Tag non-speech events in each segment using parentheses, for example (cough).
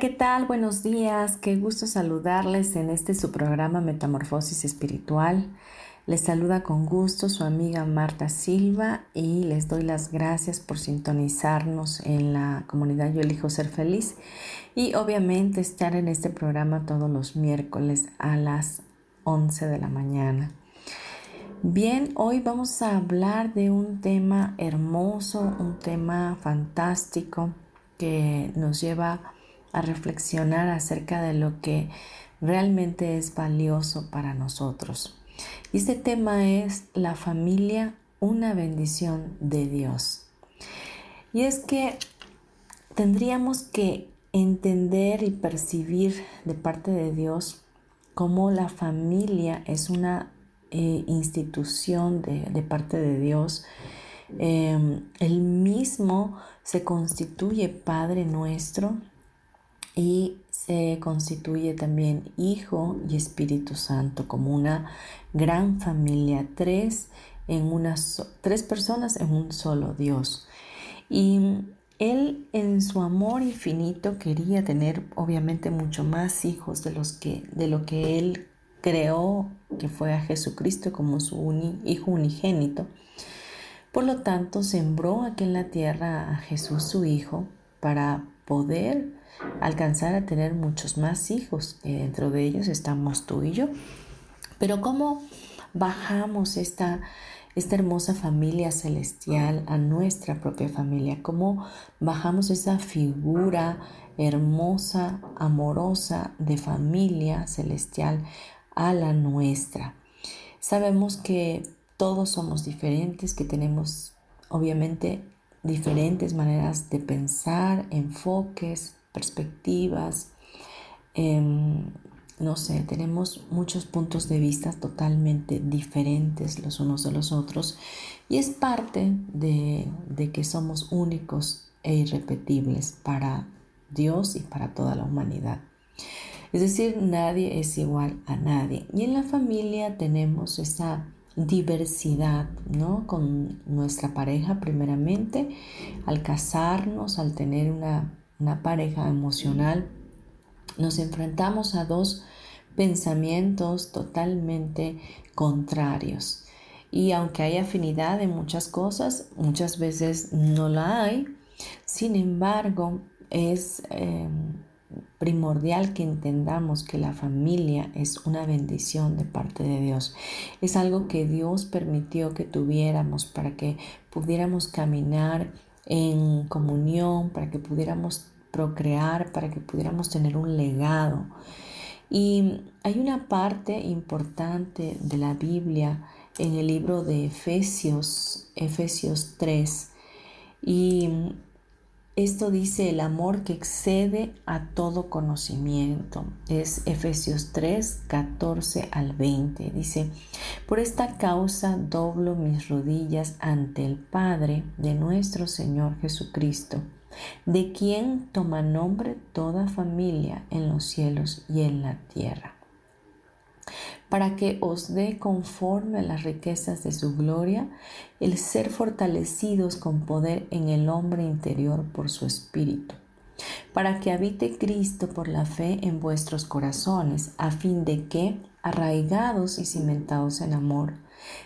¿Qué tal? Buenos días. Qué gusto saludarles en este su programa Metamorfosis Espiritual. Les saluda con gusto su amiga Marta Silva y les doy las gracias por sintonizarnos en la comunidad Yo elijo ser feliz y obviamente estar en este programa todos los miércoles a las 11 de la mañana. Bien, hoy vamos a hablar de un tema hermoso, un tema fantástico que nos lleva a reflexionar acerca de lo que realmente es valioso para nosotros. Y este tema es la familia, una bendición de Dios. Y es que tendríamos que entender y percibir de parte de Dios cómo la familia es una eh, institución de, parte de Dios. Eh, él mismo se constituye Padre nuestro y se constituye también Hijo y Espíritu Santo como una gran familia, tres, en una tres personas en un solo Dios. Y él en su amor infinito quería tener obviamente mucho más hijos de, los que, de lo que él creó, que fue a Jesucristo como su hijo unigénito. Por lo tanto, sembró aquí en la tierra a Jesús su Hijo para poder alcanzar a tener muchos más hijos. y dentro de ellos estamos tú y yo. Pero ¿cómo bajamos esta, esta hermosa familia celestial a nuestra propia familia? ¿Cómo bajamos esa figura hermosa, amorosa de familia celestial a la nuestra? Sabemos que todos somos diferentes, que tenemos obviamente diferentes maneras de pensar, enfoques, perspectivas, em, no sé, tenemos muchos puntos de vista totalmente diferentes los unos de los otros y es parte de, de que somos únicos e irrepetibles para Dios y para toda la humanidad. Es decir, nadie es igual a nadie. Y en la familia tenemos esa diversidad, ¿no? Con nuestra pareja primeramente, al casarnos, al tener una una pareja emocional, nos enfrentamos a dos pensamientos totalmente contrarios. Y aunque hay afinidad en muchas cosas, muchas veces no la hay. Sin embargo, es em, primordial que entendamos que la familia es una bendición de parte de Dios. Es algo que Dios permitió que tuviéramos para que pudiéramos caminar en comunión, para que pudiéramos procrear, para que pudiéramos tener un legado. Y hay una parte importante de la Biblia en el libro de Efesios, Efesios 3, y esto dice el amor que excede a todo conocimiento. Es Efesios 3, 14 al 20. Dice, por esta causa doblo mis rodillas ante el Padre de nuestro Señor Jesucristo de quien toma nombre toda familia en los cielos y en la tierra, para que os dé conforme a las riquezas de su gloria el ser fortalecidos con poder en el hombre interior por su espíritu, para que habite Cristo por la fe en vuestros corazones, a fin de que, arraigados y cimentados en amor,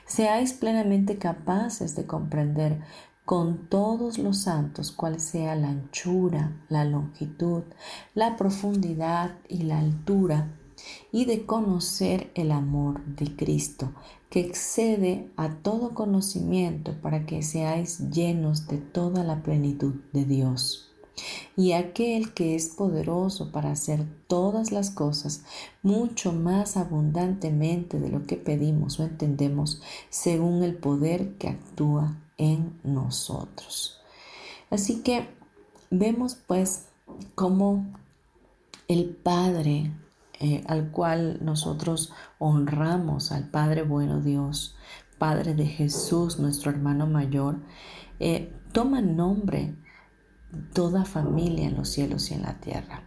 seáis plenamente capaces de comprender con todos los santos, cual sea la anchura, la longitud, la profundidad y la altura, y de conocer el amor de Cristo, que excede a todo conocimiento para que seáis llenos de toda la plenitud de Dios. Y aquel que es poderoso para hacer todas las cosas mucho más abundantemente de lo que pedimos o entendemos, según el poder que actúa en nosotros. Así que vemos pues cómo el Padre eh, al cual nosotros honramos, al Padre bueno Dios, Padre de Jesús, nuestro hermano mayor, eh, toma nombre toda familia en los cielos y en la tierra.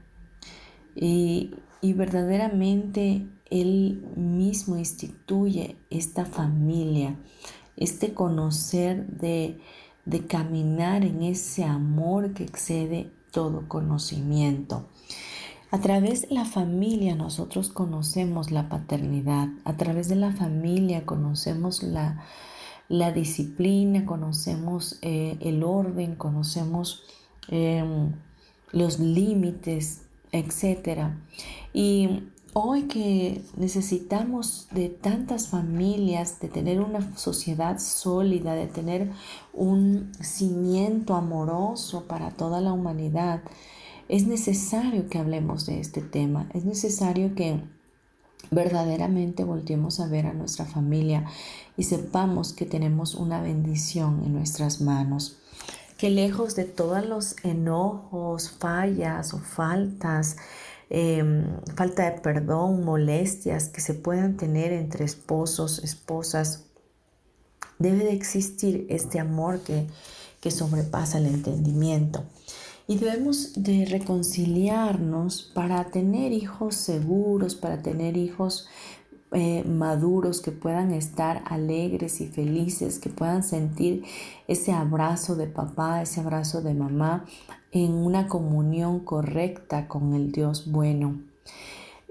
Y, y verdaderamente Él mismo instituye esta familia este conocer de, de caminar en ese amor que excede todo conocimiento. A través de la familia nosotros conocemos la paternidad, a través de la familia conocemos la, disciplina, conocemos eh, el orden, conocemos em, los límites, etc. Y Hoy que necesitamos de tantas familias, de tener una sociedad sólida, de tener un cimiento amoroso para toda la humanidad, es necesario que hablemos de este tema, es necesario que verdaderamente volteemos a ver a nuestra familia y sepamos que tenemos una bendición en nuestras manos, que lejos de todos los enojos, fallas o faltas, Em, falta de perdón, molestias que se puedan tener entre esposos, esposas. Debe de existir este amor que, que sobrepasa el entendimiento. Y debemos de reconciliarnos para tener hijos seguros, para tener hijos eh, maduros que puedan estar alegres y felices, que puedan sentir ese abrazo de papá, ese abrazo de mamá en una comunión correcta con el Dios bueno.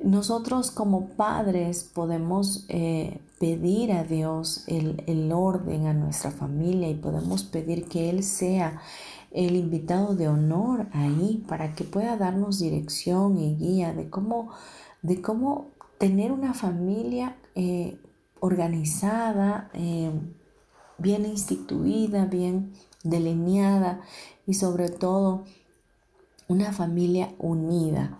Nosotros como padres podemos eh, pedir a Dios el, el orden a nuestra familia y podemos pedir que Él sea el invitado de honor ahí para que pueda darnos dirección y guía de cómo, de cómo tener una familia eh, organizada, eh, bien instituida, bien delineada y sobre todo una familia unida.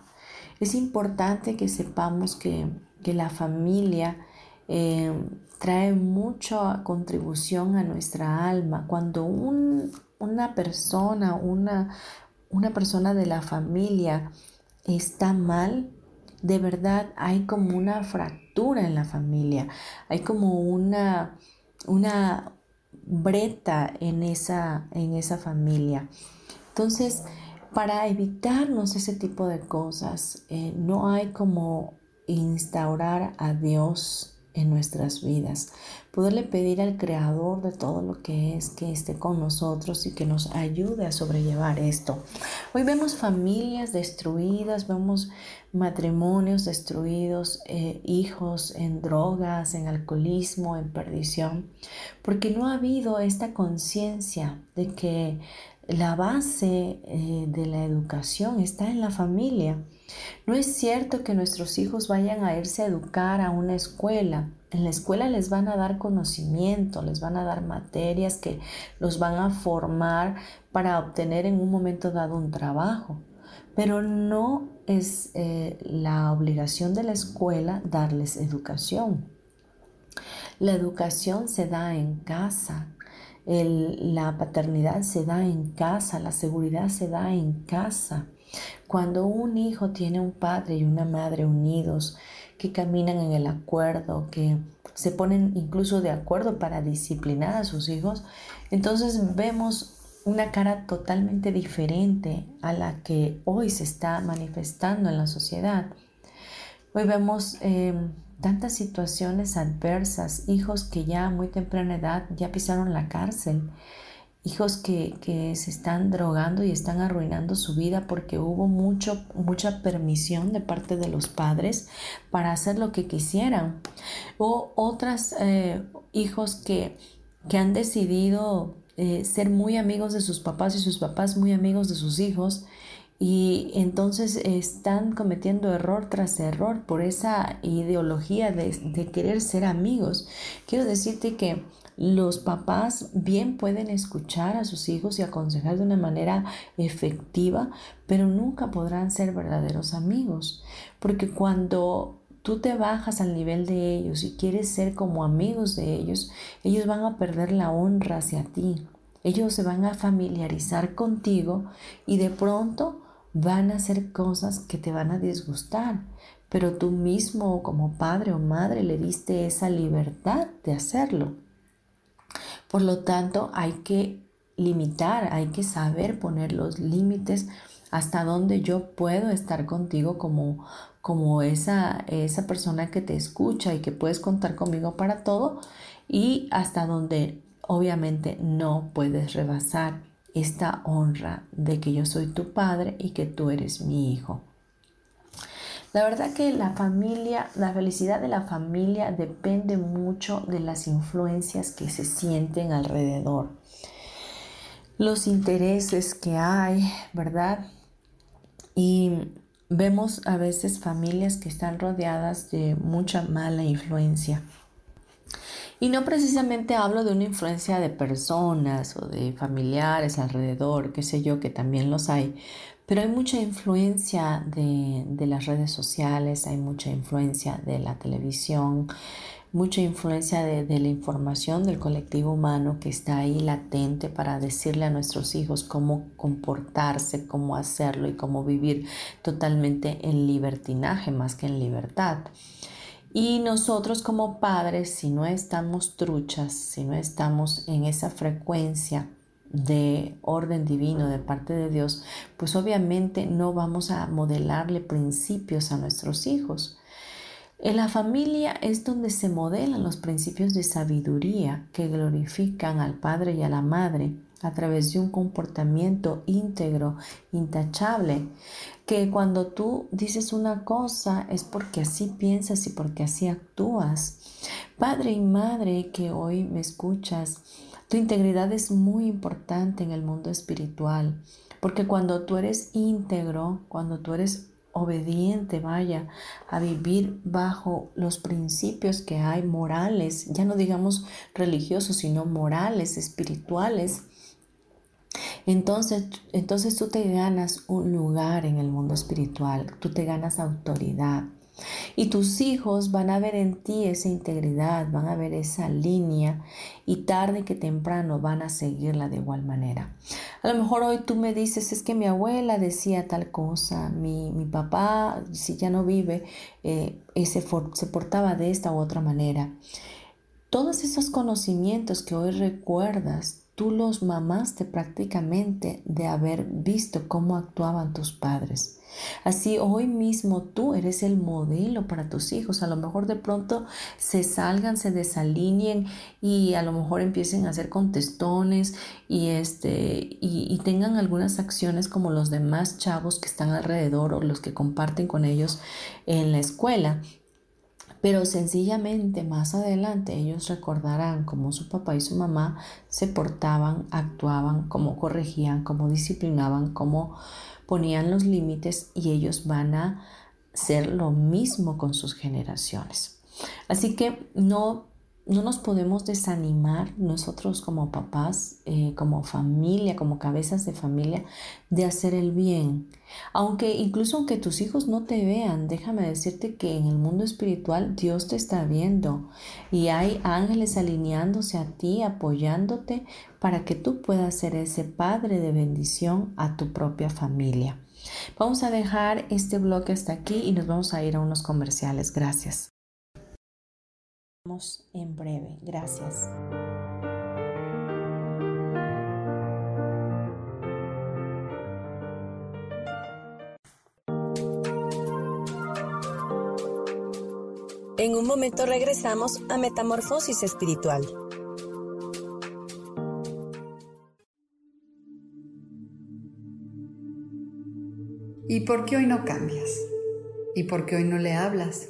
Es importante que sepamos que, la familia eh, trae mucha contribución a nuestra alma. Cuando una persona, una, una persona de la familia está mal, de verdad hay como una fractura en la familia, hay como una, una breta en esa, en esa familia. Entonces, para evitarnos ese tipo de cosas, eh, no hay como instaurar a Dios en nuestras vidas. Poderle pedir al Creador de todo lo que es que esté con nosotros y que nos ayude a sobrellevar esto. Hoy vemos familias destruidas, vemos matrimonios destruidos, eh, hijos en drogas, en alcoholismo, en perdición, porque no ha habido esta conciencia de que la base eh, de la educación está en la familia. No es cierto que nuestros hijos vayan a irse a educar a una escuela. En la escuela les van a dar conocimiento, les van a dar materias que los van a formar para obtener en un momento dado un trabajo. Pero no es eh, la obligación de la escuela darles educación. La educación se da en casa, la paternidad se da en casa, la seguridad se da en casa. Cuando un hijo tiene un padre y una madre unidos, que caminan en el acuerdo, que se ponen incluso de acuerdo para disciplinar a sus hijos, entonces vemos una cara totalmente diferente a la que hoy se está manifestando en la sociedad. Hoy vemos eh, tantas situaciones adversas, hijos que ya a muy temprana edad ya pisaron la cárcel, hijos que, se están drogando y están arruinando su vida porque hubo mucho, mucha permisión de parte de los padres para hacer lo que quisieran. O otros eh, hijos que, que han decidido eh, ser muy amigos de sus papás y sus papás muy amigos de sus hijos y entonces están cometiendo error tras error por esa ideología de, de, querer ser amigos. Quiero decirte que los papás bien pueden escuchar a sus hijos y aconsejar de una manera efectiva, pero nunca podrán ser verdaderos amigos, porque cuando tú te bajas al nivel de ellos y quieres ser como amigos de ellos, ellos van a perder la honra hacia ti. Ellos se van a familiarizar contigo y de pronto van a hacer cosas que te van a disgustar, pero tú mismo como padre o madre le diste esa libertad de hacerlo. Por lo tanto, hay que limitar, hay que saber poner los límites hasta donde yo puedo estar contigo como, como esa, esa persona que te escucha y que puedes contar conmigo para todo y hasta donde obviamente no puedes rebasar esta honra de que yo soy tu padre y que tú eres mi hijo. La verdad que la familia, la felicidad de la familia depende mucho de las influencias que se sienten alrededor. Los intereses que hay, ¿verdad? Y vemos a veces familias que están rodeadas de mucha mala influencia. Y no precisamente hablo de una influencia de personas o de familiares alrededor, qué sé yo, que también los hay, pero hay mucha influencia de, las redes sociales, hay mucha influencia de la televisión, mucha influencia de, de, la información del colectivo humano que está ahí latente para decirle a nuestros hijos cómo comportarse, cómo hacerlo y cómo vivir totalmente en libertinaje más que en libertad. Y nosotros como padres, si no estamos truchas, si no estamos en esa frecuencia de orden divino de parte de Dios, pues obviamente no vamos a modelarle principios a nuestros hijos. En la familia es donde se modelan los principios de sabiduría que glorifican al padre y a la madre a través de un comportamiento íntegro, intachable, que cuando tú dices una cosa es porque así piensas y porque así actúas. Padre y madre que hoy me escuchas, tu integridad es muy importante en el mundo espiritual, porque cuando tú eres íntegro, cuando tú eres obediente, vaya, a vivir bajo los principios que hay morales, ya no digamos religiosos, sino morales, espirituales, entonces, entonces tú te ganas un lugar en el mundo espiritual, tú te ganas autoridad. Y tus hijos van a ver en ti esa integridad, van a ver esa línea y tarde que temprano van a seguirla de igual manera. A lo mejor hoy tú me dices, es que mi abuela decía tal cosa, mi, papá, si ya no vive, eh, se portaba de esta u otra manera. Todos esos conocimientos que hoy recuerdas, tú los mamaste prácticamente de haber visto cómo actuaban tus padres. Así hoy mismo tú eres el modelo para tus hijos. A lo mejor de pronto se salgan, se desalineen y a lo mejor empiecen a hacer contestones y, este, y, y tengan algunas acciones como los demás chavos que están alrededor o los que comparten con ellos en la escuela. Pero sencillamente más adelante ellos recordarán cómo su papá y su mamá se portaban, actuaban, cómo corregían, cómo disciplinaban, cómo ponían los límites y ellos van a ser lo mismo con sus generaciones. Así que no no nos podemos desanimar nosotros como papás, eh, como familia, como cabezas de familia, de hacer el bien. Aunque incluso aunque tus hijos no te vean, déjame decirte que en el mundo espiritual Dios te está viendo y hay ángeles alineándose a ti, apoyándote para que tú puedas ser ese padre de bendición a tu propia familia. Vamos a dejar este bloque hasta aquí y nos vamos a ir a unos comerciales. Gracias en breve. Gracias. En un momento regresamos a Metamorfosis Espiritual. ¿Y por qué hoy no cambias? ¿Y por qué hoy no le hablas?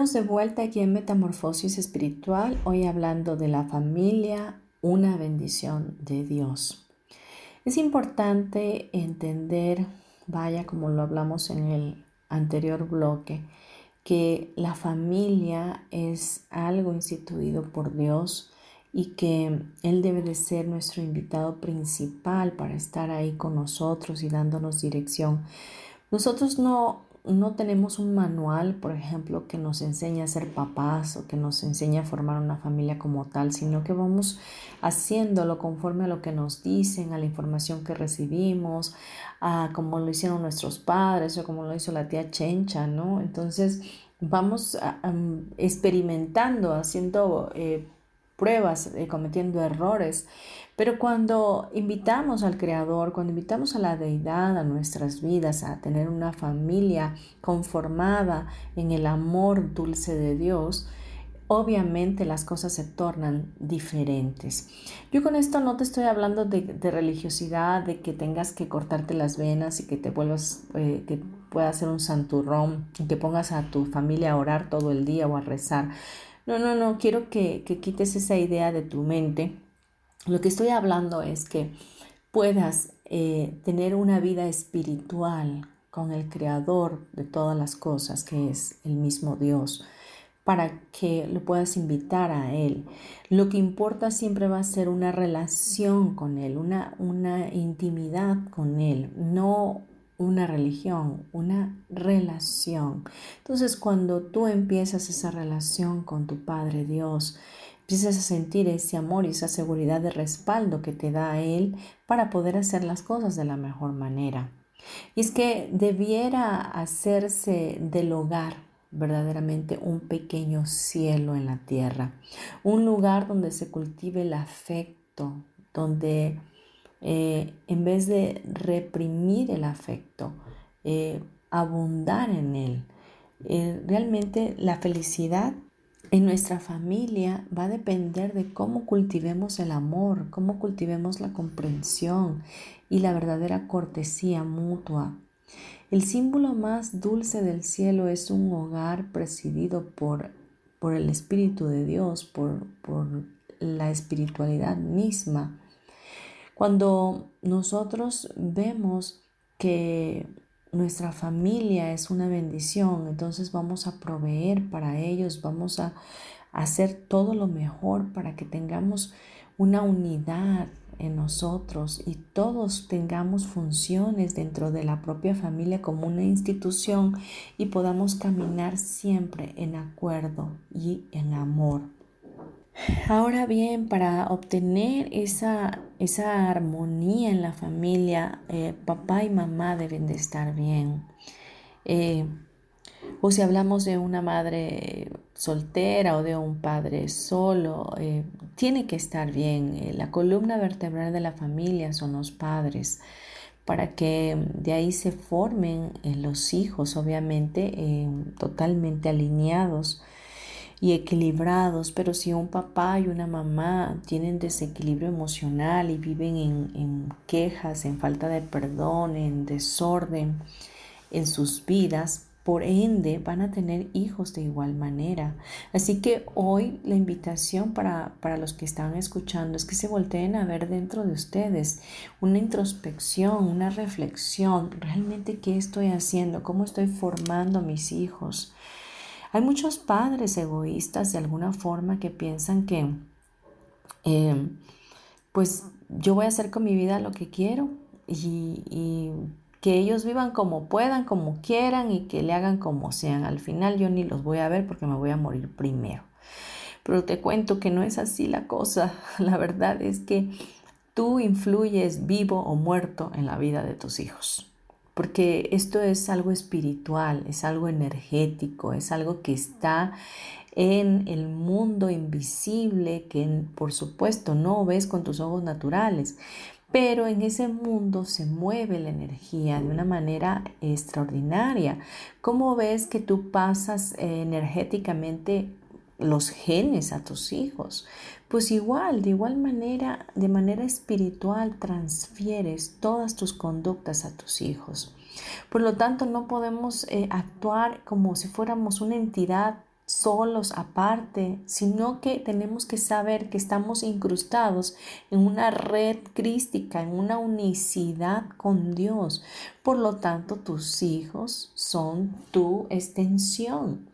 De vuelta aquí en Metamorfosis Espiritual, hoy hablando de la familia, una bendición de Dios. Es importante entender, vaya como lo hablamos en el anterior bloque, que la familia es algo instituido por Dios y que Él debe de ser nuestro invitado principal para estar ahí con nosotros y dándonos dirección. Nosotros no no tenemos un manual, por ejemplo, que nos enseñe a ser papás o que nos enseñe a formar una familia como tal, sino que vamos haciéndolo conforme a lo que nos dicen, a la información que recibimos, a como lo hicieron nuestros padres o como lo hizo la tía Chencha, ¿no? Entonces vamos experimentando, haciendo eh, pruebas, eh, cometiendo errores pero cuando invitamos al Creador, cuando invitamos a la deidad a nuestras vidas, a tener una familia conformada en el amor dulce de Dios, obviamente las cosas se tornan diferentes. Yo con esto no te estoy hablando de, religiosidad, de que tengas que cortarte las venas y que te vuelvas, eh, que puedas hacer un santurrón, y que pongas a tu familia a orar todo el día o a rezar. No, no, no, quiero que, que quites esa idea de tu mente lo que estoy hablando es que puedas eh, tener una vida espiritual con el creador de todas las cosas, que es el mismo Dios, para que lo puedas invitar a Él. Lo que importa siempre va a ser una relación con Él, una, una intimidad con Él, no una religión, una relación. Entonces, cuando tú empiezas esa relación con tu Padre Dios, Empiezas a sentir ese amor y esa seguridad de respaldo que te da Él para poder hacer las cosas de la mejor manera. Y es que debiera hacerse del hogar verdaderamente un pequeño cielo en la tierra, un lugar donde se cultive el afecto, donde eh, en vez de reprimir el afecto, eh, abundar en él. Eh, realmente la felicidad en nuestra familia va a depender de cómo cultivemos el amor, cómo cultivemos la comprensión y la verdadera cortesía mutua. El símbolo más dulce del cielo es un hogar presidido por, por el Espíritu de Dios, por, por la espiritualidad misma. Cuando nosotros vemos que nuestra familia es una bendición, entonces vamos a proveer para ellos, vamos a hacer todo lo mejor para que tengamos una unidad en nosotros y todos tengamos funciones dentro de la propia familia como una institución y podamos caminar siempre en acuerdo y en amor. Ahora bien, para obtener esa, esa armonía en la familia, eh, papá y mamá deben de estar bien. Eh, o si hablamos de una madre soltera o de un padre solo, eh, tiene que estar bien. La columna vertebral de la familia son los padres para que de ahí se formen los hijos, obviamente, totalmente alineados y equilibrados, pero si un papá y una mamá tienen desequilibrio emocional y viven en, quejas, en falta de perdón, en desorden en sus vidas, por ende van a tener hijos de igual manera. Así que hoy la invitación para, para, los que están escuchando es que se volteen a ver dentro de ustedes una introspección, una reflexión, realmente qué estoy haciendo, cómo estoy formando a mis hijos. Hay muchos padres egoístas de alguna forma que piensan que, em, pues yo voy a hacer con mi vida lo que quiero y, que ellos vivan como puedan, como quieran y que le hagan como sean. Al final yo ni los voy a ver porque me voy a morir primero. Pero te cuento que no es así la cosa. (laughs) La verdad es que tú influyes vivo o muerto en la vida de tus hijos porque esto es algo espiritual, es algo energético, es algo que está en el mundo invisible que por supuesto no ves con tus ojos naturales, pero en ese mundo se mueve la energía de una manera extraordinaria. ¿Cómo ves que tú pasas eh, energéticamente los genes a tus hijos? Pues igual, de igual manera, de manera espiritual, transfieres todas tus conductas a tus hijos. Por lo tanto, no podemos eh, actuar como si fuéramos una entidad solos aparte, sino que tenemos que saber que estamos incrustados en una red crística, en una unicidad con Dios. Por lo tanto, tus hijos son tu extensión.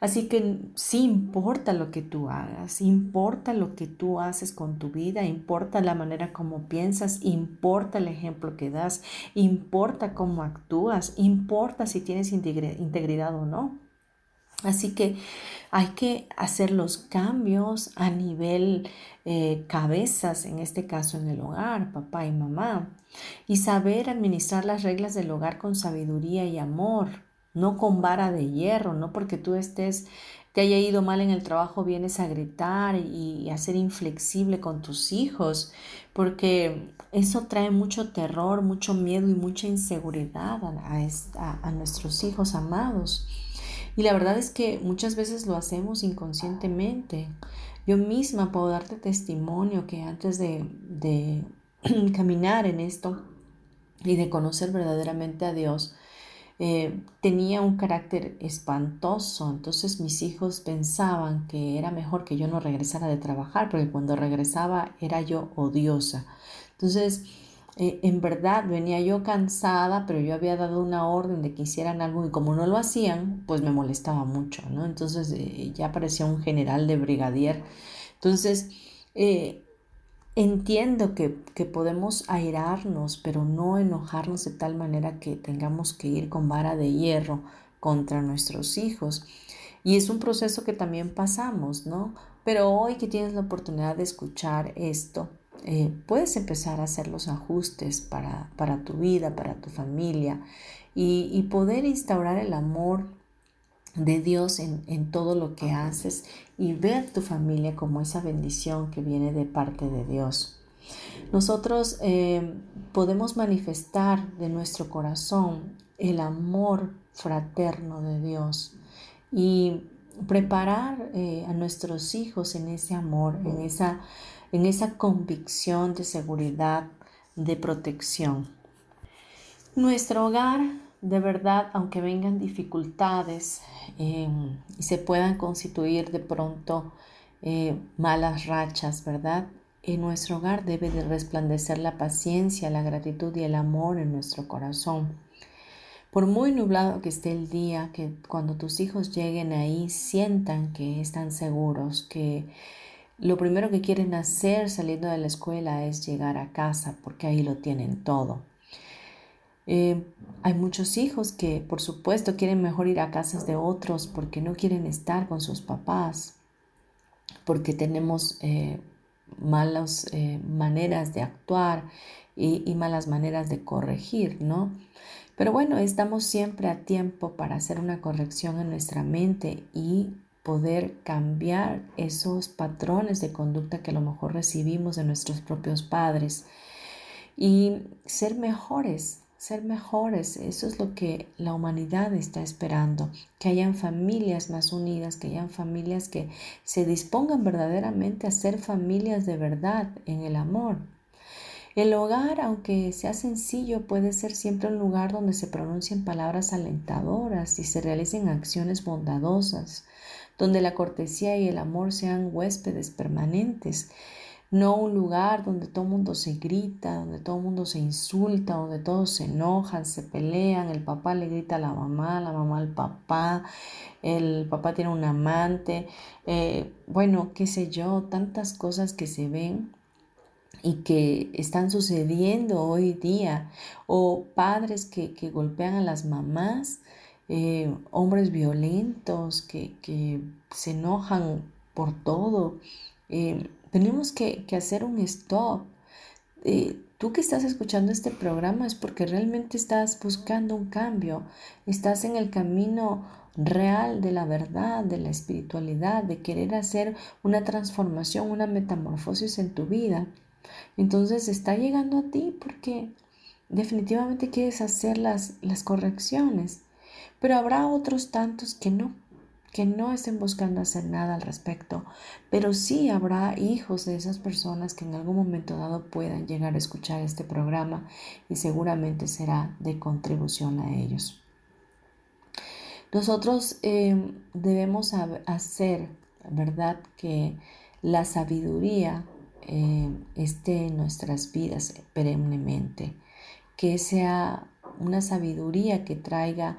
Así que sí importa lo que tú hagas, importa lo que tú haces con tu vida, importa la manera como piensas, importa el ejemplo que das, importa cómo actúas, importa si tienes integridad o no. Así que hay que hacer los cambios a nivel eh, cabezas, en este caso en el hogar, papá y mamá, y saber administrar las reglas del hogar con sabiduría y amor no con vara de hierro, no porque tú estés, te haya ido mal en el trabajo, vienes a gritar y, a ser inflexible con tus hijos, porque eso trae mucho terror, mucho miedo y mucha inseguridad a, nuestros hijos amados. Y la verdad es que muchas veces lo hacemos inconscientemente. Yo misma puedo darte testimonio que antes de, de (clears throat) caminar en esto y de conocer verdaderamente a Dios, eh, tenía un carácter espantoso, entonces mis hijos pensaban que era mejor que yo no regresara de trabajar, porque cuando regresaba era yo odiosa. Entonces, eh, en verdad venía yo cansada, pero yo había dado una orden de que hicieran algo y como no lo hacían, pues me molestaba mucho, ¿no? Entonces eh, ya parecía un general de brigadier. Entonces, Entiendo que, podemos airarnos, pero no enojarnos de tal manera que tengamos que ir con vara de hierro contra nuestros hijos. Y es un proceso que también pasamos, ¿no? Pero hoy que tienes la oportunidad de escuchar esto, eh, puedes empezar a hacer los ajustes para, tu vida, para tu familia y, y poder instaurar el amor de Dios en, todo lo que haces y ver tu familia como esa bendición que viene de parte de Dios. Nosotros eh, podemos manifestar de nuestro corazón el amor fraterno de Dios y preparar eh, a nuestros hijos en ese amor, en esa, en esa convicción de seguridad, de protección. Nuestro hogar de verdad, aunque vengan dificultades em, y se puedan constituir de pronto eh, malas rachas, ¿verdad? En nuestro hogar debe de resplandecer la paciencia, la gratitud y el amor en nuestro corazón. Por muy nublado que esté el día, que cuando tus hijos lleguen ahí sientan que están seguros, que lo primero que quieren hacer saliendo de la escuela es llegar a casa, porque ahí lo tienen todo eh, hay muchos hijos que, por supuesto, quieren mejor ir a casas de otros porque no quieren estar con sus papás, porque tenemos eh, malas eh, maneras de actuar y, malas maneras de corregir, ¿no? Pero bueno, estamos siempre a tiempo para hacer una corrección en nuestra mente y poder cambiar esos patrones de conducta que a lo mejor recibimos de nuestros propios padres y ser mejores, ser mejores. Eso es lo que la humanidad está esperando, que hayan familias más unidas, que hayan familias que se dispongan verdaderamente a ser familias de verdad en el amor. El hogar, aunque sea sencillo, puede ser siempre un lugar donde se pronuncien palabras alentadoras y se realicen acciones bondadosas, donde la cortesía y el amor sean huéspedes permanentes, no un lugar donde todo el mundo se grita, donde todo el mundo se insulta, donde todos se enojan, se pelean, el papá le grita a la mamá, la mamá al papá, el papá tiene un amante, eh, bueno, qué sé yo, tantas cosas que se ven y que están sucediendo hoy día, o padres que, golpean a las mamás, eh, hombres violentos que, se enojan por todo. Eh, tenemos que, hacer un stop. Eh, tú que estás escuchando este programa es porque realmente estás buscando un cambio, estás en el camino real de la verdad, de la espiritualidad, de querer hacer una transformación, una metamorfosis en tu vida. Entonces está llegando a ti porque definitivamente quieres hacer las, las correcciones, pero habrá otros tantos que no, que no estén buscando hacer nada al respecto, pero sí habrá hijos de esas personas que en algún momento dado puedan llegar a escuchar este programa y seguramente será de contribución a ellos. Nosotros em, debemos hacer, ¿verdad?, que la sabiduría eh, esté en nuestras vidas perennemente, que sea una sabiduría que traiga,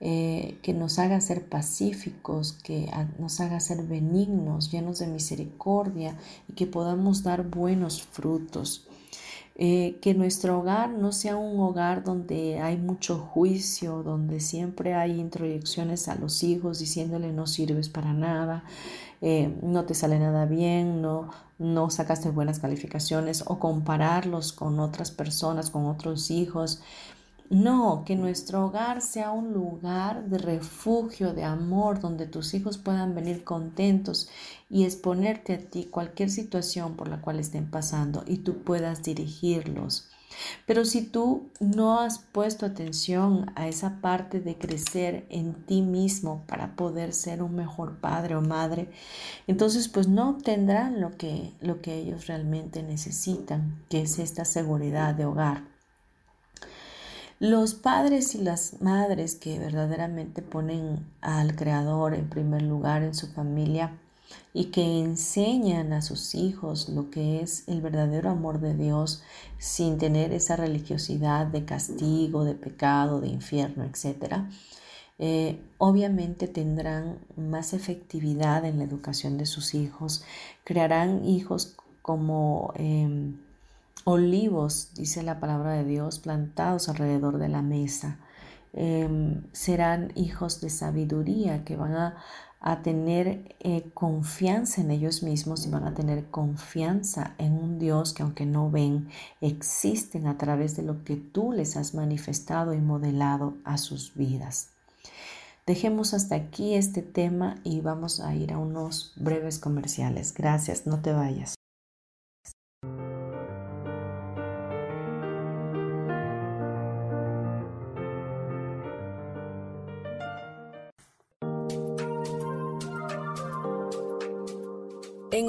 eh, que nos haga ser pacíficos, que nos haga ser benignos, llenos de misericordia y que podamos dar buenos frutos. Eh, que nuestro hogar no sea un hogar donde hay mucho juicio, donde siempre hay introyecciones a los hijos diciéndole no sirves para nada, eh, no te sale nada bien, no, no sacaste buenas calificaciones o compararlos con otras personas, con otros hijos. No, que nuestro hogar sea un lugar de refugio, de amor, donde tus hijos puedan venir contentos y exponerte a ti cualquier situación por la cual estén pasando y tú puedas dirigirlos. Pero si tú no has puesto atención a esa parte de crecer en ti mismo para poder ser un mejor padre o madre, entonces pues no obtendrán lo que, lo que ellos realmente necesitan, que es esta seguridad de hogar. Los padres y las madres que verdaderamente ponen al Creador en primer lugar en su familia, y que enseñan a sus hijos lo que es el verdadero amor de Dios sin tener esa religiosidad de castigo, de pecado, de infierno, etc., eh, obviamente tendrán más efectividad en la educación de sus hijos, crearán hijos como em, olivos, dice la palabra de Dios, plantados alrededor de la mesa. Em, serán hijos de sabiduría que van a tener eh, confianza en ellos mismos y van a tener confianza en un Dios que aunque no ven, existen a través de lo que tú les has manifestado y modelado a sus vidas. Dejemos hasta aquí este tema y vamos a ir a unos breves comerciales. Gracias, no te vayas.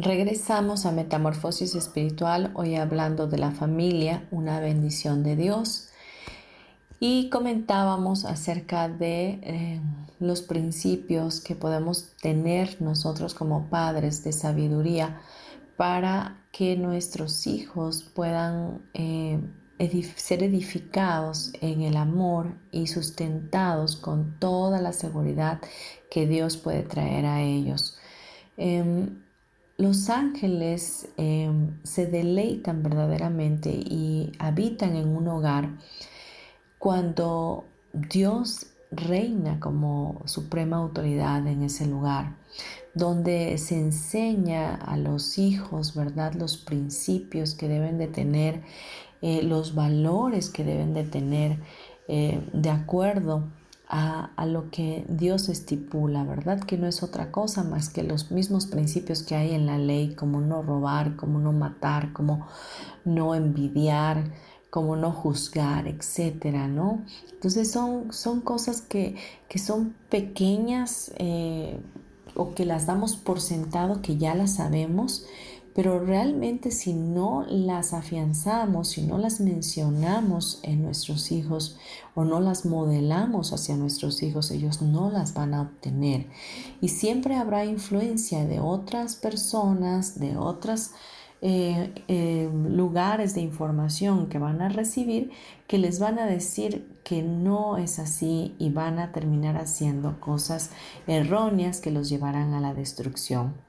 Regresamos a Metamorfosis Espiritual, hoy hablando de la familia, una bendición de Dios. Y comentábamos acerca de eh, los principios que podemos tener nosotros como padres de sabiduría para que nuestros hijos puedan eh, ser edificados en el amor y sustentados con toda la seguridad que Dios puede traer a ellos. Em, los ángeles em, se deleitan verdaderamente y habitan en un hogar cuando Dios reina como suprema autoridad en ese lugar, donde se enseña a los hijos, ¿verdad? Los principios que deben de tener, eh, los valores que deben de tener eh, de acuerdo a, lo que Dios estipula, ¿verdad? Que no es otra cosa más que los mismos principios que hay en la ley, como no robar, como no matar, como no envidiar, como no juzgar, etcétera, ¿no? Entonces son, son cosas que, son pequeñas eh, o que las damos por sentado, que ya las sabemos, pero realmente si no las afianzamos, si no las mencionamos en nuestros hijos o no las modelamos hacia nuestros hijos, ellos no las van a obtener. Y siempre habrá influencia de otras personas, de otros eh, eh, lugares de información que van a recibir que les van a decir que no es así y van a terminar haciendo cosas erróneas que los llevarán a la destrucción.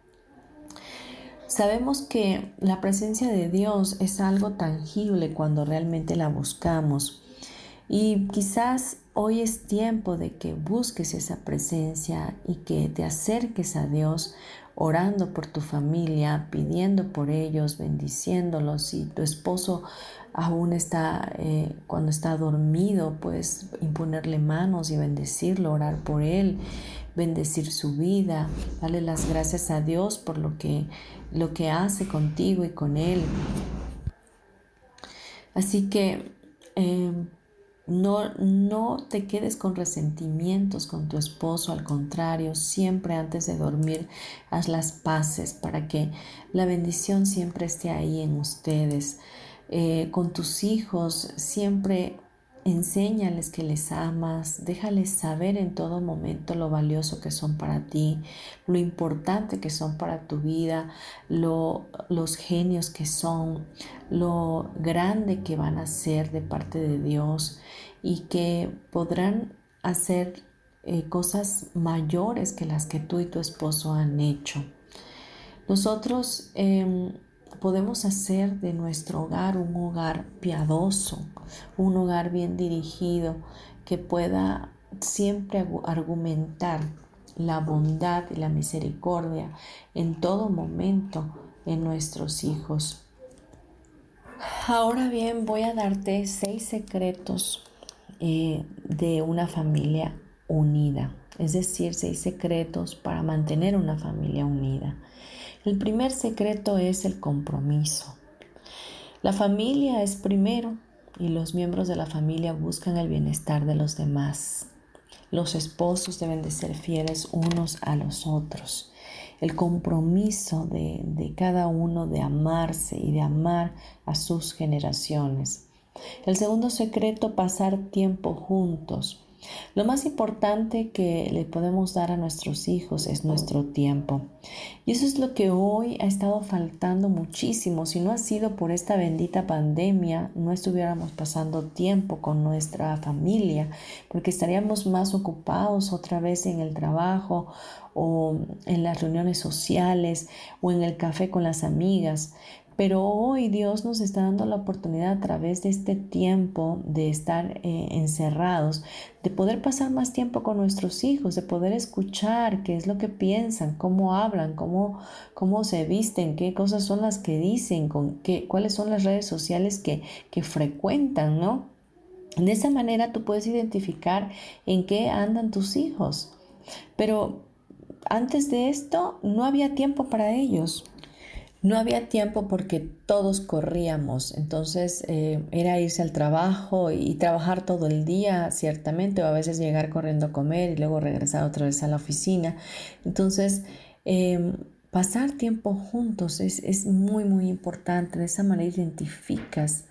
Sabemos que la presencia de Dios es algo tangible cuando realmente la buscamos. Y quizás hoy es tiempo de que busques esa presencia y que te acerques a Dios orando por tu familia, pidiendo por ellos, bendiciéndolos. Si tu esposo aún está, eh, cuando está dormido, puedes imponerle manos y bendecirlo, orar por él, bendecir su vida, darle las gracias a Dios por lo que lo que hace contigo y con Él. Así que em, no, no te quedes con resentimientos con tu esposo, al contrario, siempre antes de dormir haz las paces para que la bendición siempre esté ahí en ustedes. Eh, con tus hijos siempre Enséñales que les amas, déjales saber en todo momento lo valioso que son para ti, lo importante que son para tu vida, lo, los genios que son, lo grande que van a ser de parte de Dios y que podrán hacer eh, cosas mayores que las que tú y tu esposo han hecho. Nosotros em, podemos hacer de nuestro hogar un hogar piadoso, un hogar bien dirigido, que pueda siempre argumentar la bondad y la misericordia en todo momento en nuestros hijos. Ahora bien, voy a darte seis secretos eh, de una familia unida, es decir, seis secretos para mantener una familia unida. El primer secreto es el compromiso. La familia es primero y los miembros de la familia buscan el bienestar de los demás. Los esposos deben de ser fieles unos a los otros. El compromiso de, de cada uno de amarse y de amar a sus generaciones. El segundo secreto, pasar tiempo juntos. Lo más importante que le podemos dar a nuestros hijos es nuestro tiempo. Y eso es lo que hoy ha estado faltando muchísimo. Si no ha sido por esta bendita pandemia, no estuviéramos pasando tiempo con nuestra familia, porque estaríamos más ocupados otra vez en el trabajo o en las reuniones sociales o en el café con las amigas. Pero hoy Dios nos está dando la oportunidad a través de este tiempo de estar eh, encerrados, de poder pasar más tiempo con nuestros hijos, de poder escuchar qué es lo que piensan, cómo hablan, cómo, cómo se visten, qué cosas son las que dicen, con qué, cuáles son las redes sociales que, que frecuentan, ¿no? De esa manera tú puedes identificar en qué andan tus hijos. Pero antes de esto no había tiempo para ellos. No había tiempo porque todos corríamos, entonces eh, era irse al trabajo y trabajar todo el día, ciertamente, o a veces llegar corriendo a comer y luego regresar otra vez a la oficina. Entonces, em, pasar tiempo juntos es, es muy, muy importante. De esa manera identificas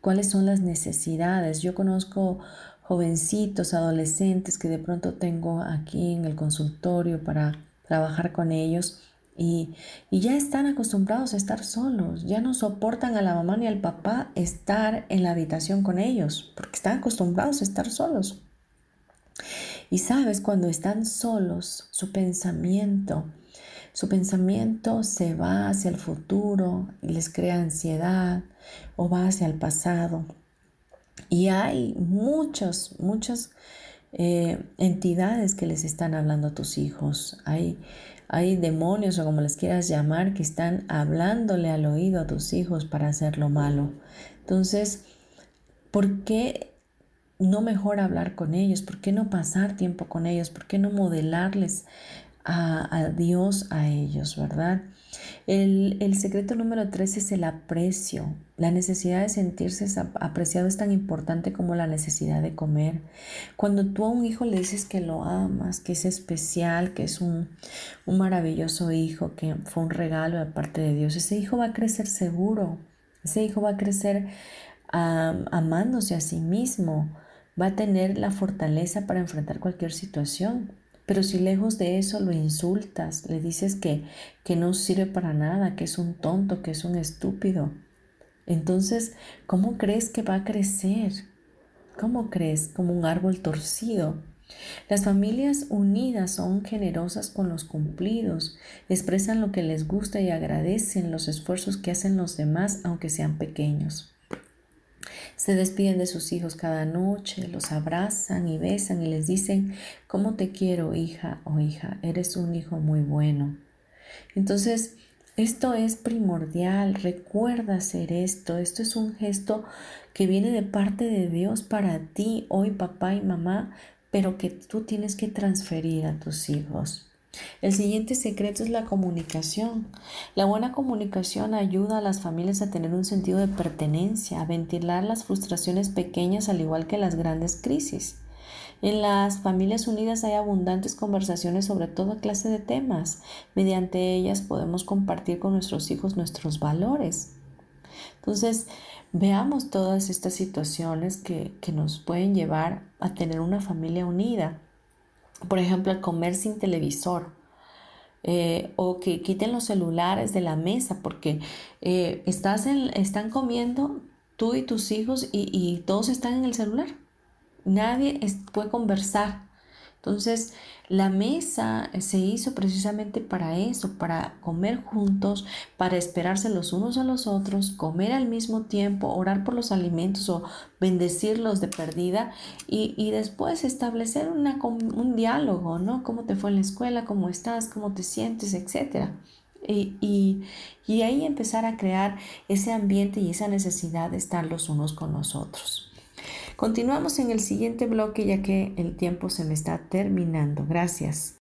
cuáles son las necesidades. Yo conozco jovencitos, adolescentes que de pronto tengo aquí en el consultorio para trabajar con ellos y, ya están acostumbrados a estar solos, ya no soportan a la mamá ni al papá estar en la habitación con ellos, porque están acostumbrados a estar solos. Y sabes, cuando están solos, su pensamiento, su pensamiento se va hacia el futuro y les crea ansiedad o va hacia el pasado. Y hay muchas, muchas eh, entidades que les están hablando a tus hijos. Hay hay demonios o como les quieras llamar que están hablándole al oído a tus hijos para hacer lo malo. Entonces, ¿por qué no mejor hablar con ellos? ¿Por qué no pasar tiempo con ellos? ¿Por qué no modelarles a, Dios a ellos, verdad? El, secreto número tres es el aprecio. La necesidad de sentirse apreciado es tan importante como la necesidad de comer. Cuando tú a un hijo le dices que lo amas, que es especial, que es un, maravilloso hijo, que fue un regalo de parte de Dios, ese hijo va a crecer seguro. Ese hijo va a crecer amándose a sí mismo. Va a tener la fortaleza para enfrentar cualquier situación. Pero si lejos de eso lo insultas, le dices que, que no sirve para nada, que es un tonto, que es un estúpido, entonces, ¿cómo crees que va a crecer? ¿Cómo crees? Como un árbol torcido. Las familias unidas son generosas con los cumplidos, expresan lo que les gusta y agradecen los esfuerzos que hacen los demás, aunque sean pequeños. Se despiden de sus hijos cada noche, los abrazan y besan y les dicen, ¿cómo te quiero, hija o hija? Eres un hijo muy bueno. Entonces, esto es primordial, recuerda hacer esto. Esto es un gesto que viene de parte de Dios para ti, hoy papá y mamá, pero que tú tienes que transferir a tus hijos. El siguiente secreto es la comunicación. La buena comunicación ayuda a las familias a tener un sentido de pertenencia, a ventilar las frustraciones pequeñas al igual que las grandes crisis. En las familias unidas hay abundantes conversaciones sobre toda clase de temas. Mediante ellas podemos compartir con nuestros hijos nuestros valores. Entonces, veamos todas estas situaciones que, que nos pueden llevar a tener una familia unida por ejemplo, el comer sin televisor. Eh, o que quiten los celulares de la mesa porque eh, estás están comiendo tú y tus hijos y, y todos están en el celular. Nadie puede conversar. Entonces, la mesa se hizo precisamente para eso, para comer juntos, para esperarse los unos a los otros, comer al mismo tiempo, orar por los alimentos o bendecirlos de perdida y, después establecer un diálogo, ¿no? ¿Cómo te fue en la escuela? ¿Cómo estás? ¿Cómo te sientes? Etcétera. Y, y, y ahí empezar a crear ese ambiente y esa necesidad de estar los unos con los otros. Continuamos en el siguiente bloque ya que el tiempo se me está terminando. Gracias.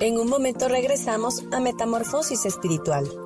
En un momento regresamos a Metamorfosis Espiritual.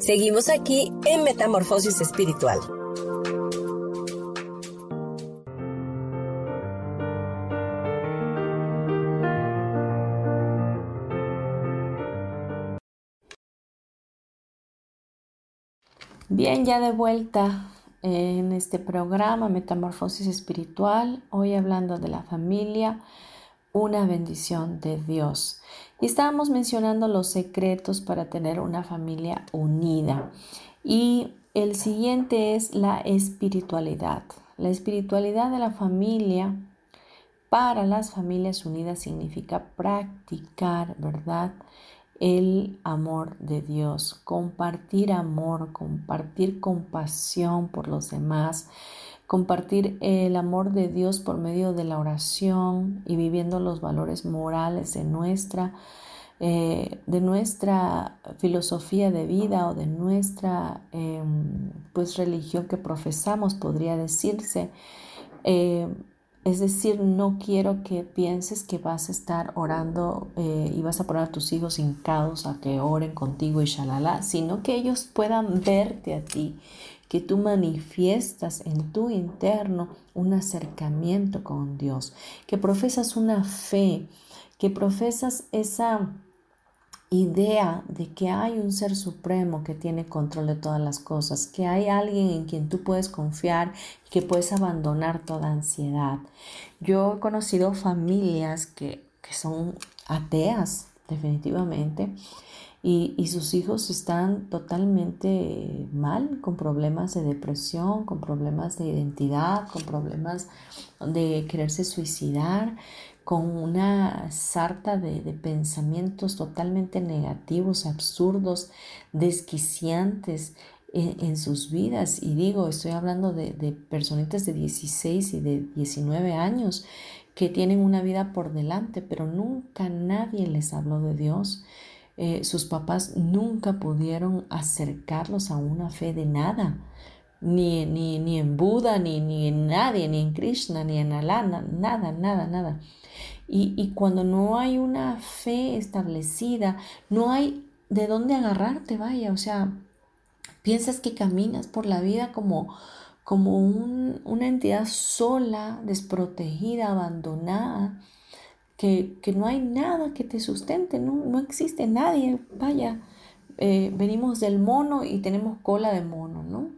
Seguimos aquí en Metamorfosis Espiritual. Bien, ya de vuelta en este programa Metamorfosis Espiritual, hoy hablando de la familia, una bendición de Dios. Y estábamos mencionando los secretos para tener una familia unida. Y el siguiente es la espiritualidad. La espiritualidad de la familia para las familias unidas significa practicar, ¿verdad? El amor de Dios, compartir amor, compartir compasión por los demás, compartir el amor de Dios por medio de la oración y viviendo los valores morales de nuestra, eh, de nuestra filosofía de vida o de nuestra em, pues religión que profesamos, podría decirse. Eh, es decir, no quiero que pienses que vas a estar orando eh, y vas a poner a tus hijos hincados a que oren contigo y shalala, sino que ellos puedan verte a ti que tú manifiestas en tu interno un acercamiento con Dios, que profesas una fe, que profesas esa idea de que hay un ser supremo que tiene control de todas las cosas, que hay alguien en quien tú puedes confiar y que puedes abandonar toda ansiedad. Yo he conocido familias que, que son ateas, definitivamente, y, sus hijos están totalmente mal, con problemas de depresión, con problemas de identidad, con problemas de quererse suicidar, con una sarta de, pensamientos totalmente negativos, absurdos, desquiciantes en, sus vidas. Y digo, estoy hablando de, de personitas de 16 y de 19 años que tienen una vida por delante, pero nunca nadie les habló de Dios eh, sus papás nunca pudieron acercarlos a una fe de nada, ni, ni, ni en Buda, ni, ni en nadie, ni en Krishna, ni en Alana, nada, nada, nada. Y, y cuando no hay una fe establecida, no hay de dónde agarrarte, vaya, o sea, piensas que caminas por la vida como, como un, una entidad sola, desprotegida, abandonada, que, no hay nada que te sustente, no, existe nadie, vaya, eh, venimos del mono y tenemos cola de mono, ¿no?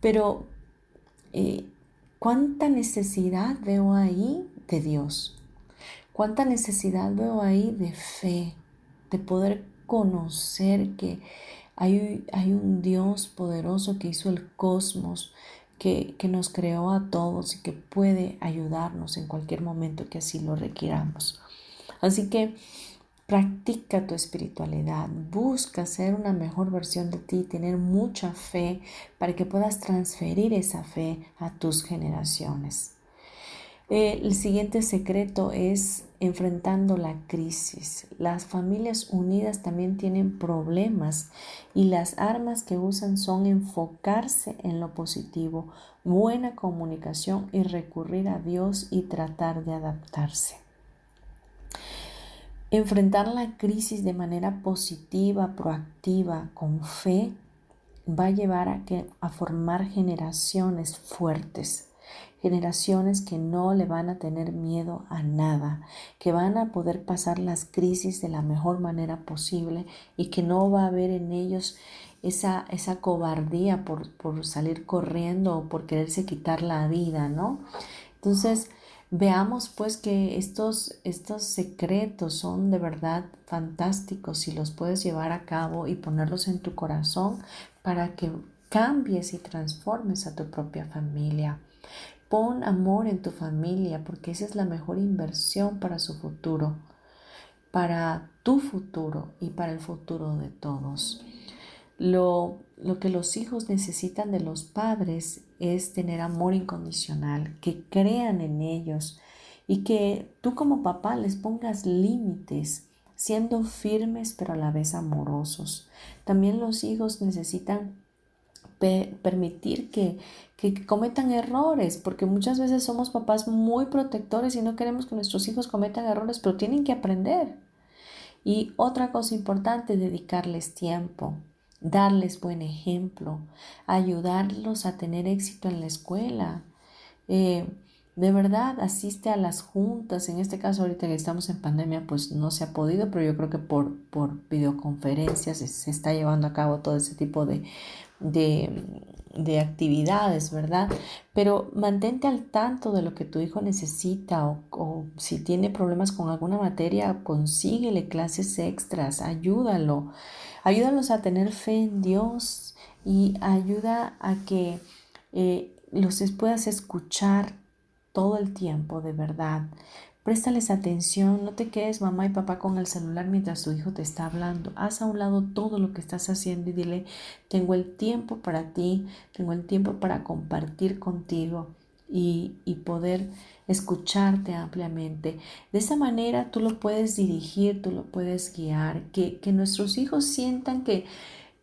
Pero eh, cuánta necesidad veo ahí de Dios, cuánta necesidad veo ahí de fe, de poder conocer que hay, hay un Dios poderoso que hizo el cosmos, que, nos creó a todos y que puede ayudarnos en cualquier momento que así lo requiramos. Así que practica tu espiritualidad, busca ser una mejor versión de ti, tener mucha fe para que puedas transferir esa fe a tus generaciones. Eh, el siguiente secreto es enfrentando la crisis. Las familias unidas también tienen problemas y las armas que usan son enfocarse en lo positivo, buena comunicación y recurrir a Dios y tratar de adaptarse. Enfrentar la crisis de manera positiva, proactiva, con fe, va a llevar a, que, a formar generaciones fuertes generaciones que no le van a tener miedo a nada, que van a poder pasar las crisis de la mejor manera posible y que no va a haber en ellos esa, esa cobardía por, por salir corriendo o por quererse quitar la vida, ¿no? Entonces, veamos pues que estos, estos secretos son de verdad fantásticos y los puedes llevar a cabo y ponerlos en tu corazón para que cambies y transformes a tu propia familia. Pon amor en tu familia porque esa es la mejor inversión para su futuro, para tu futuro y para el futuro de todos. Lo, lo que los hijos necesitan de los padres es tener amor incondicional, que crean en ellos y que tú como papá les pongas límites, siendo firmes pero a la vez amorosos. También los hijos necesitan permitir que, que cometan errores, porque muchas veces somos papás muy protectores y no queremos que nuestros hijos cometan errores, pero tienen que aprender. Y otra cosa importante, dedicarles tiempo, darles buen ejemplo, ayudarlos a tener éxito en la escuela. Eh, de verdad, asiste a las juntas. En este caso, ahorita que estamos en pandemia, pues no se ha podido, pero yo creo que por, por videoconferencias se está llevando a cabo todo ese tipo de, de, actividades, ¿verdad? Pero mantente al tanto de lo que tu hijo necesita o, o, si tiene problemas con alguna materia, consíguele clases extras, ayúdalo, ayúdalos a tener fe en Dios y ayuda a que eh, los puedas escuchar todo el tiempo, de verdad. Préstales atención, no te quedes mamá y papá con el celular mientras tu hijo te está hablando. Haz a un lado todo lo que estás haciendo y dile, tengo el tiempo para ti, tengo el tiempo para compartir contigo y, poder escucharte ampliamente. De esa manera tú lo puedes dirigir, tú lo puedes guiar, que, nuestros hijos sientan que,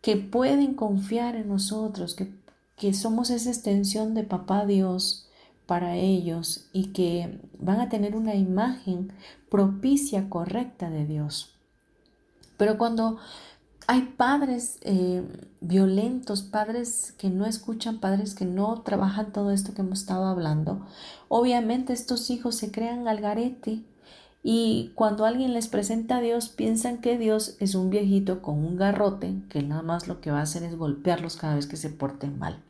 que pueden confiar en nosotros, que, que somos esa extensión de papá Dios para ellos y que van a tener una imagen propicia, correcta de Dios. Pero cuando hay padres eh, violentos, padres que no escuchan, padres que no trabajan todo esto que hemos estado hablando, obviamente estos hijos se crean al garete y cuando alguien les presenta a Dios piensan que Dios es un viejito con un garrote que nada más lo que va a hacer es golpearlos cada vez que se porten mal.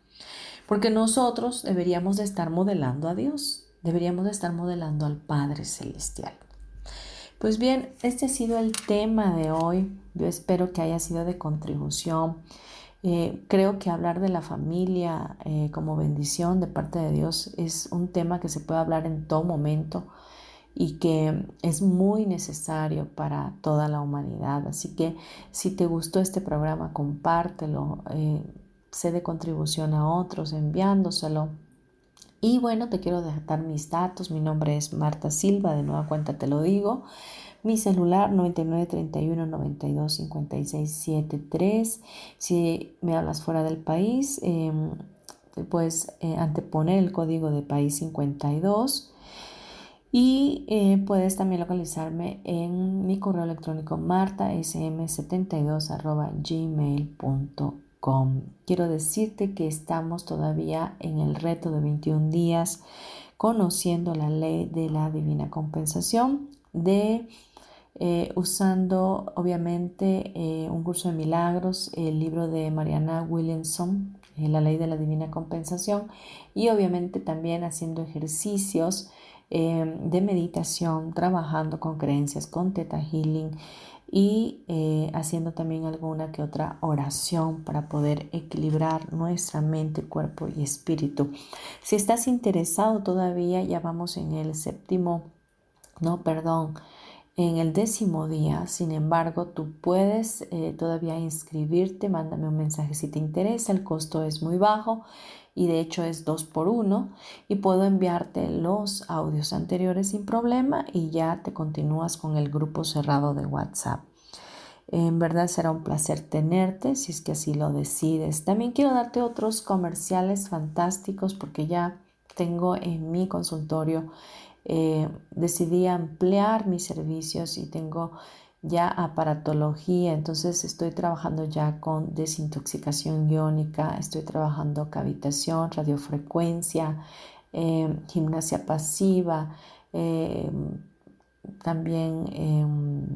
Porque nosotros deberíamos de estar modelando a Dios, deberíamos de estar modelando al Padre Celestial. Pues bien, este ha sido el tema de hoy. Yo espero que haya sido de contribución. Eh, creo que hablar de la familia eh, como bendición de parte de Dios es un tema que se puede hablar en todo momento y que es muy necesario para toda la humanidad. Así que si te gustó este programa, compártelo. Eh, sé de contribución a otros enviándoselo. Y bueno, te quiero dejar mis datos. Mi nombre es Marta Silva, de nueva cuenta te lo digo. Mi celular 9931 92 56 73. Si me hablas fuera del país, em, puedes eh, anteponer el código de país 52. Y eh, puedes también localizarme en mi correo electrónico martasm72 Quiero decirte que estamos todavía en el reto de 21 días conociendo la ley de la divina compensación, de eh, usando obviamente eh, un curso de milagros, el libro de Mariana Williamson, eh, la ley de la divina compensación, y obviamente también haciendo ejercicios de meditación, trabajando con creencias, con Theta Healing, y eh, haciendo también alguna que otra oración para poder equilibrar nuestra mente, cuerpo y espíritu. Si estás interesado todavía, ya vamos en el séptimo, no, perdón, en el décimo día. Sin embargo, tú puedes eh, todavía inscribirte, mándame un mensaje si te interesa, el costo es muy bajo y de hecho es dos por uno y puedo enviarte los audios anteriores sin problema y ya te continúas con el grupo cerrado de WhatsApp. En verdad será un placer tenerte si es que así lo decides. También quiero darte otros comerciales fantásticos porque ya tengo en mi consultorio, eh, decidí ampliar mis servicios y tengo ya aparatología, entonces estoy trabajando ya con desintoxicación iónica, estoy trabajando cavitación, radiofrecuencia, eh, gimnasia pasiva, eh, también em,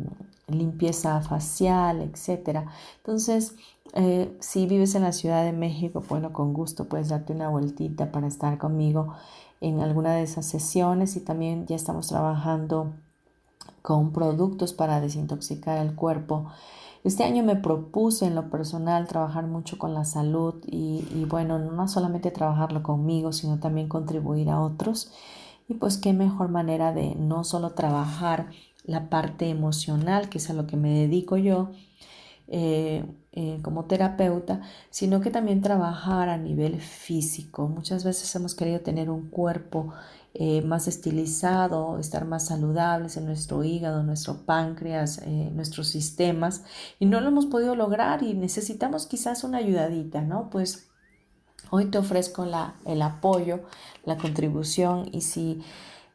limpieza facial, etc. Entonces, eh, si vives en la Ciudad de México, bueno, con gusto puedes darte una vueltita para estar conmigo en alguna de esas sesiones y también ya estamos trabajando con productos para desintoxicar el cuerpo. Este año me propuse en lo personal trabajar mucho con la salud y, bueno, no solamente trabajarlo conmigo, sino también contribuir a otros. Y pues qué mejor manera de no solo trabajar la parte emocional, que es a lo que me dedico yo eh, eh, como terapeuta, sino que también trabajar a nivel físico. Muchas veces hemos querido tener un cuerpo eh, más estilizado, estar más saludables en nuestro hígado, nuestro páncreas, nuestros sistemas, y no lo hemos podido lograr y necesitamos quizás una ayudadita, ¿no? Pues hoy te ofrezco la, el apoyo, la contribución y si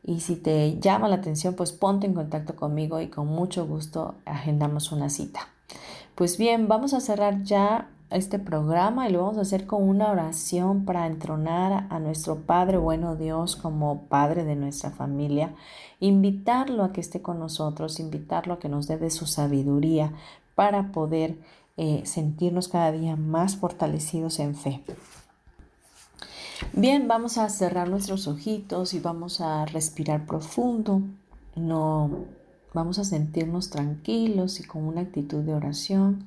y si te llama la atención, pues ponte en contacto conmigo y con mucho gusto agendamos una cita. Pues bien, vamos a cerrar ya este programa y lo vamos a hacer con una oración para entronar a nuestro Padre bueno Dios como Padre de nuestra familia, invitarlo a que esté con nosotros, invitarlo a que nos dé su sabiduría para poder eh, sentirnos cada día más fortalecidos en fe. Bien, vamos a cerrar nuestros ojitos y vamos a respirar profundo. No vamos a sentirnos tranquilos y con una actitud de oración.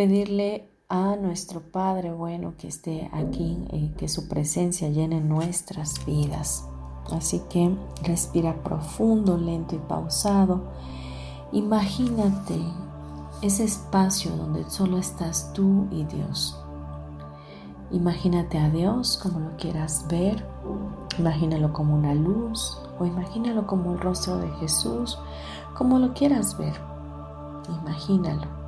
Pedirle a nuestro Padre bueno que esté aquí, eh, que su presencia llene nuestras vidas. Así que respira profundo, lento y pausado. Imagínate ese espacio donde solo estás tú y Dios. Imagínate a Dios como lo quieras ver, imagínalo como una luz o imagínalo como el rostro de Jesús, como lo quieras ver. Imagínalo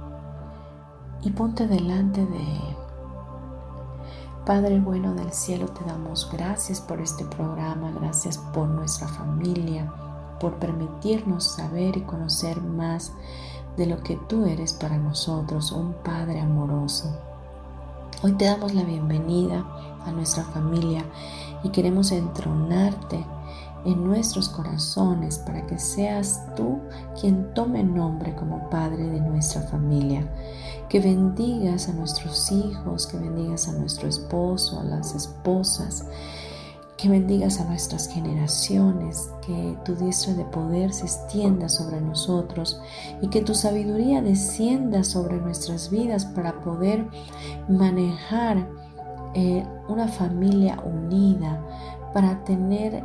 y ponte delante de Él. Padre bueno del cielo, te damos gracias por este programa, gracias por nuestra familia, por permitirnos saber y conocer más de lo que tú eres para nosotros, un Padre amoroso Hoy te damos la bienvenida a nuestra familia y queremos entronarte en nuestros corazones para que seas tú quien tome nombre como Padre de nuestra familia. Que bendigas a nuestros hijos, que bendigas a nuestro esposo, a las esposas, que bendigas a nuestras generaciones, que tu diestra de poder se extienda sobre nosotros y que tu sabiduría descienda sobre nuestras vidas para poder manejar eh, una familia unida, para tener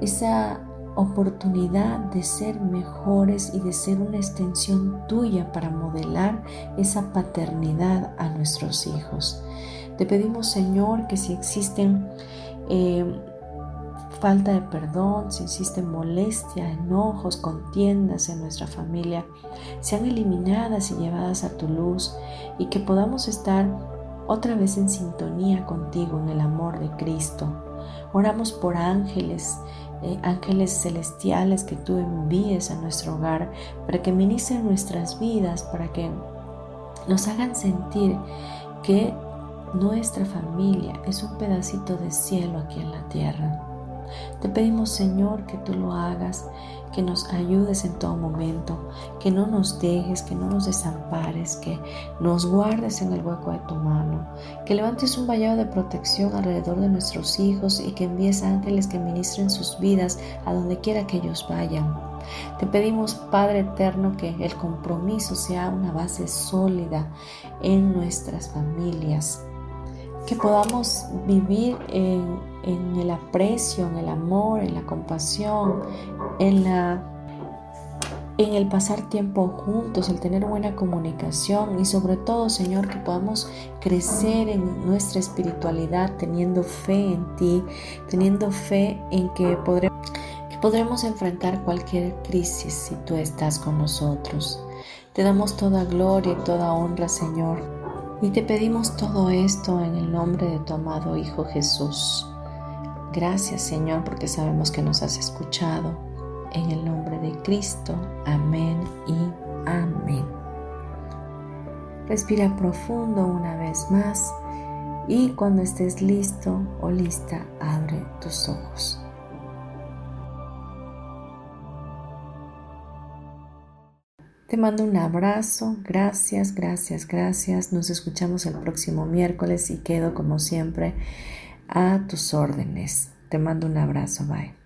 esa oportunidad de ser mejores y de ser una extensión tuya para modelar esa paternidad a nuestros hijos. Te pedimos, Señor, que si existen eh, falta de perdón, si existen molestia, enojos, contiendas en nuestra familia, sean eliminadas y llevadas a tu luz y que podamos estar otra vez en sintonía contigo en el amor de Cristo. Oramos por ángeles, eh, ángeles celestiales que tú envíes a nuestro hogar para que ministren nuestras vidas, para que nos hagan sentir que nuestra familia es un pedacito de cielo aquí en la tierra. Te pedimos, Señor, que tú lo hagas, que nos ayudes en todo momento, que no nos dejes, que no nos desampares, que nos guardes en el hueco de tu mano, que levantes un vallado de protección alrededor de nuestros hijos y que envíes ángeles que ministren sus vidas a donde quiera que ellos vayan. Te pedimos, Padre Eterno, que el compromiso sea una base sólida en nuestras familias que podamos vivir en, el aprecio, en el amor, en la compasión, en la en el pasar tiempo juntos, el tener buena comunicación y sobre todo, Señor, que podamos crecer en nuestra espiritualidad teniendo fe en ti, teniendo fe en que podremos, que podremos enfrentar cualquier crisis si tú estás con nosotros. Te damos toda gloria y toda honra, Señor, y te pedimos todo esto en el nombre de tu amado Hijo Jesús. Gracias, Señor, porque sabemos que nos has escuchado en el nombre de Cristo. Amén y amén. Respira profundo una vez más y cuando estés listo o lista, abre tus ojos. Te mando un abrazo, gracias, gracias, gracias. Nos escuchamos el próximo miércoles y quedo como siempre a tus órdenes. Te mando un abrazo, bye.